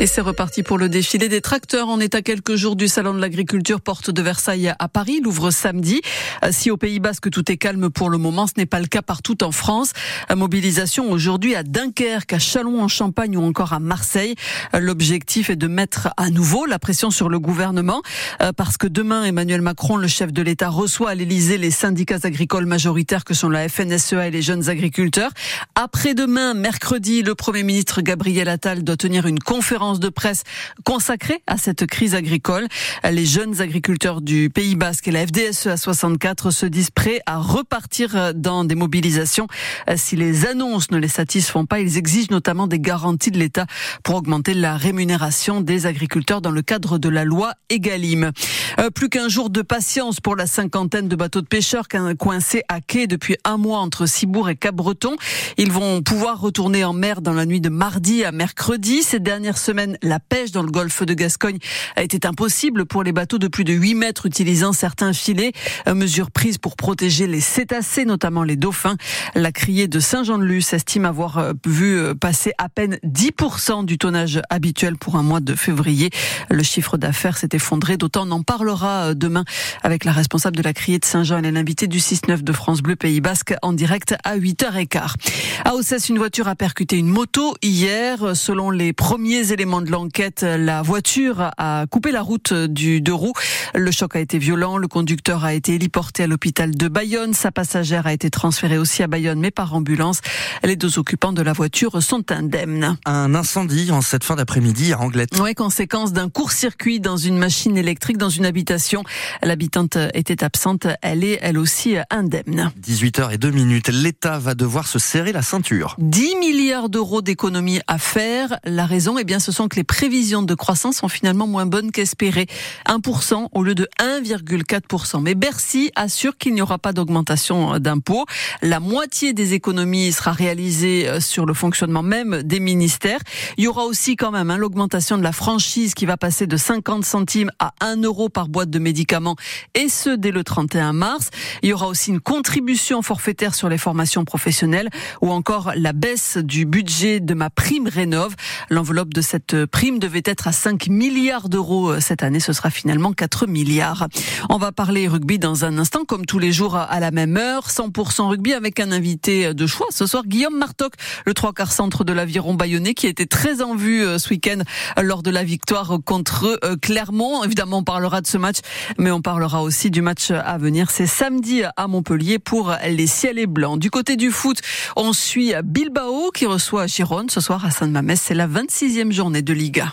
Et c'est reparti pour le défilé des tracteurs. On est à quelques jours du Salon de l'Agriculture, porte de Versailles à Paris. L'ouvre samedi. Si au Pays Basque tout est calme pour le moment, ce n'est pas le cas partout en France. Mobilisation aujourd'hui à Dunkerque, à Chalon en Champagne ou encore à Marseille. L'objectif est de mettre à nouveau la pression sur le gouvernement euh, parce que demain, Emmanuel Macron, le chef de l'État, reçoit à l'Élysée les syndicats agricoles majoritaires que sont la FNSEA et les jeunes agriculteurs. Après-demain, mercredi, le Premier ministre Gabriel Attal doit tenir une conférence de presse consacrée à cette crise agricole. Les jeunes agriculteurs du Pays Basque et la FDSE à 64 se disent prêts à repartir dans des mobilisations. Si les annonces ne les satisfont pas, ils exigent notamment des garanties de l'État pour augmenter la rémunération des agriculteurs dans le cadre de la loi Egalim. Euh, plus qu'un jour de patience pour la cinquantaine de bateaux de pêcheurs coincés à quai depuis un mois entre Cibourg et Cap-Breton. Ils vont pouvoir retourner en mer dans la nuit de mardi à mercredi. Ces dernières la pêche dans le golfe de Gascogne a été impossible pour les bateaux de plus de 8 mètres utilisant certains filets. Euh, mesure prise pour protéger les cétacés, notamment les dauphins. La criée de Saint-Jean-de-Luz estime avoir euh, vu euh, passer à peine 10% du tonnage habituel pour un mois de février. Le chiffre d'affaires s'est effondré, d'autant on en parlera demain avec la responsable de la criée de Saint-Jean. Elle est l'invitée du 6-9 de France Bleu Pays Basque en direct à 8h15. À Ossès, une voiture a percuté une moto hier. Selon les premiers éléments de l'enquête, la voiture a coupé la route du deux roues. Le choc a été violent. Le conducteur a été héliporté à l'hôpital de Bayonne. Sa passagère a été transférée aussi à Bayonne, mais par ambulance. Les deux occupants de la voiture sont indemnes. Un incendie en cette fin d'après-midi à Anglette. Oui, conséquence d'un court-circuit dans une machine électrique dans une habitation. L'habitante était absente. Elle est, elle aussi, indemne. 18h et 2 minutes. L'État va devoir se serrer la ceinture. 10 milliards d'euros d'économies à faire. La raison, eh bien, ce sont que les prévisions de croissance sont finalement moins bonnes qu'espérées. 1% au lieu de 1,4%. Mais Bercy assure qu'il n'y aura pas d'augmentation d'impôts. La moitié des économies sera réalisée euh, sur le fonctionnement même des ministères. Il y aura aussi quand même hein, l'augmentation de la franchise qui va passer de 50 centimes à 1 euro par boîte de médicaments et ce dès le 31 mars. Il y aura aussi une contribution forfaitaire sur les formations professionnelles ou encore la baisse du budget de ma prime rénov. L'enveloppe de cette prime devait être à 5 milliards d'euros euh, cette année. Ce sera finalement 4 milliards. On va parler rugby dans un instant, comme tous les jours à la même heure. 100% rugby avec un invité de choix. Ce soir, Guillaume Martoc, le trois quarts centre de l'aviron bayonnais, qui a été très en vue euh, ce week-end lors de la victoire contre euh, Clermont. Évidemment, on parlera de ce match, mais on parlera aussi du match à venir. C'est samedi à Montpellier pour les ciels et blancs. Du côté du foot, on suit Bilbao qui reçoit Gironde ce soir à Saint-Mamès. C'est la 26e de Liga.